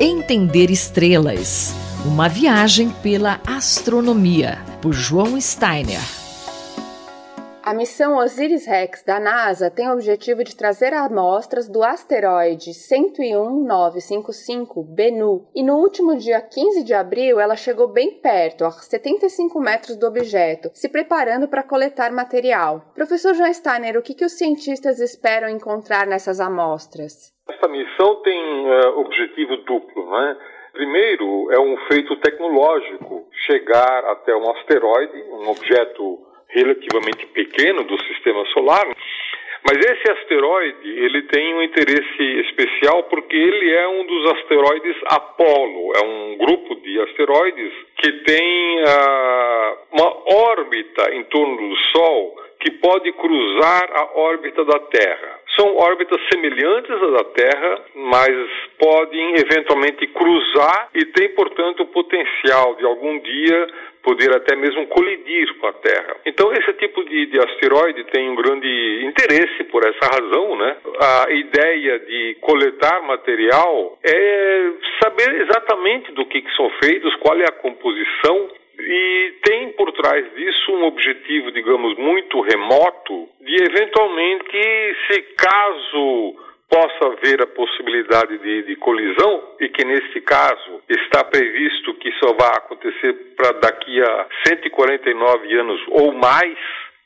Entender Estrelas Uma viagem pela astronomia, por João Steiner. A missão Osiris-Rex da NASA tem o objetivo de trazer amostras do asteroide 101955 Bennu, e no último dia 15 de abril ela chegou bem perto, a 75 metros do objeto, se preparando para coletar material. Professor João Steiner, o que, que os cientistas esperam encontrar nessas amostras? Essa missão tem uh, objetivo duplo, né? Primeiro, é um feito tecnológico chegar até um asteroide, um objeto relativamente pequeno do sistema solar. Mas esse asteroide, ele tem um interesse especial porque ele é um dos asteroides Apolo, é um grupo de asteroides que tem uh, uma órbita em torno do Sol que pode cruzar a órbita da Terra. São órbitas semelhantes à da Terra, mas podem eventualmente cruzar e tem, portanto, o potencial de algum dia poder até mesmo colidir com a Terra. Então, esse tipo de, de, asteroide tem um grande interesse por essa razão, né? A ideia de coletar material é saber exatamente do que, que são feitos, qual é a composição e tem por trás disso um objetivo, digamos, muito remoto de eventualmente, se caso possa haver a possibilidade de, de, colisão e que nesse caso está previsto que só vai acontecer para daqui a 149 anos ou mais,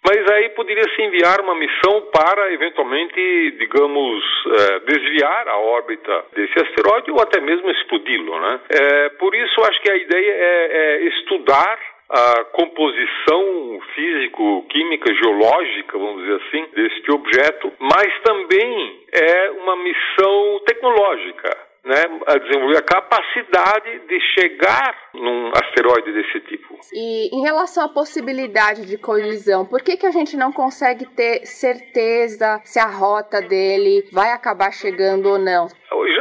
mas aí poderia se enviar uma missão para, eventualmente, digamos, é, desviar a órbita desse asteroide ou até mesmo explodi-lo. Né? É, por isso, acho que a ideia é, é estudar a composição físico-química, geológica, vamos dizer assim, deste objeto, mas também é uma missão tecnológica né, a desenvolver a capacidade de chegar num asteroide desse tipo. E em relação à possibilidade de colisão, por que, que a gente não consegue ter certeza se a rota dele vai acabar chegando ou não?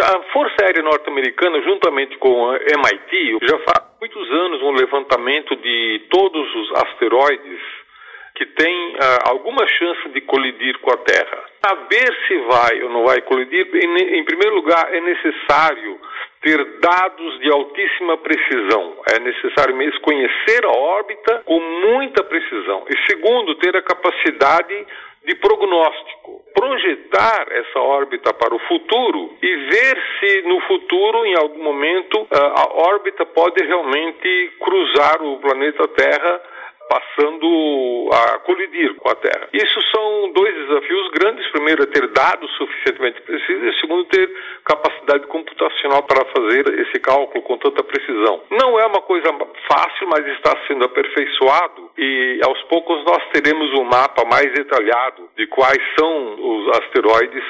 A Força Aérea Norte-Americana, juntamente com a MIT, já faz muitos anos um levantamento de todos os asteroides que têm uh, alguma chance de colidir com a Terra. Saber se vai ou não vai colidir, em, em primeiro lugar, é necessário ter dados de altíssima precisão. É necessário mesmo conhecer a órbita com muita precisão. E segundo, ter a capacidade de prognóstico, projetar essa órbita para o futuro e ver se no futuro, em algum momento, ah, a órbita pode realmente cruzar o planeta Terra passando a colidir com a Terra. Isso são dois desafios grandes. Primeiro, é ter dados suficientemente precisos e segundo, ter capacidade computacional para fazer esse cálculo com tanta precisão. Não é uma coisa fácil, mas está sendo aperfeiçoado e aos poucos nós teremos um mapa mais detalhado de quais são os asteroides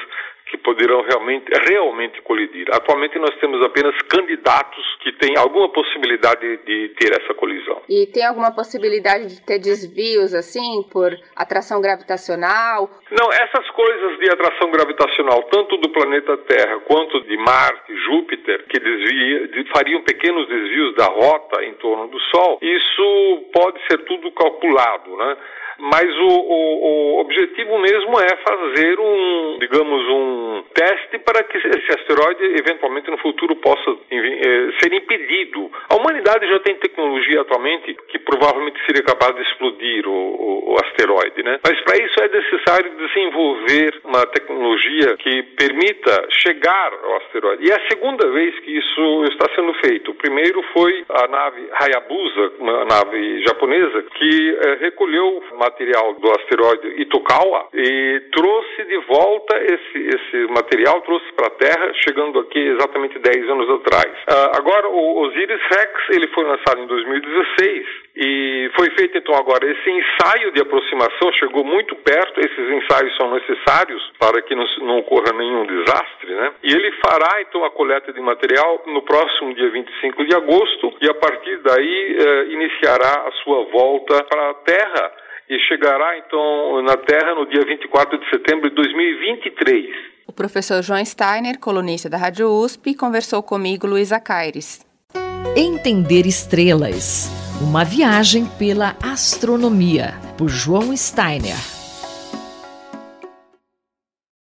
que poderão realmente, realmente colidir. Atualmente nós temos apenas candidatos que têm alguma possibilidade de ter essa colisão. E tem alguma possibilidade de ter desvios assim por atração gravitacional? Não, essas coisas de atração gravitacional, tanto do planeta Terra quanto de Marte, Júpiter, que desvia, fariam pequenos desvios da rota em torno do Sol, isso pode ser tudo calculado, né? mas o, o, o, objetivo mesmo é fazer um, digamos, um teste para que esse asteroide eventualmente no futuro possa eh, ser impedido. A humanidade já tem tecnologia atualmente que provavelmente seria capaz de explodir o, o asteroide, né? Mas para isso é necessário desenvolver uma tecnologia que permita chegar ao asteroide. E é a segunda vez que isso está sendo feito. Primeiro foi a nave Hayabusa, uma nave japonesa, que eh, recolheu material do asteroide Itokawa e trouxe de volta esse, esse material, trouxe para a Terra, chegando aqui exatamente 10 anos atrás. Uh, agora, o Osiris-Rex, ele foi lançado em 2016 e foi feito então agora esse ensaio de aproximação, chegou muito perto, esses ensaios são necessários para que não, não ocorra nenhum desastre, né? E ele fará então a coleta de material no próximo dia 25 de agosto e a partir daí eh, iniciará a sua volta para a Terra e chegará então na Terra no dia 24 de setembro de 2023. O professor João Steiner, colunista da Rádio USP, conversou comigo, Luísa Caires. Entender estrelas. Uma viagem pela astronomia, por João Steiner.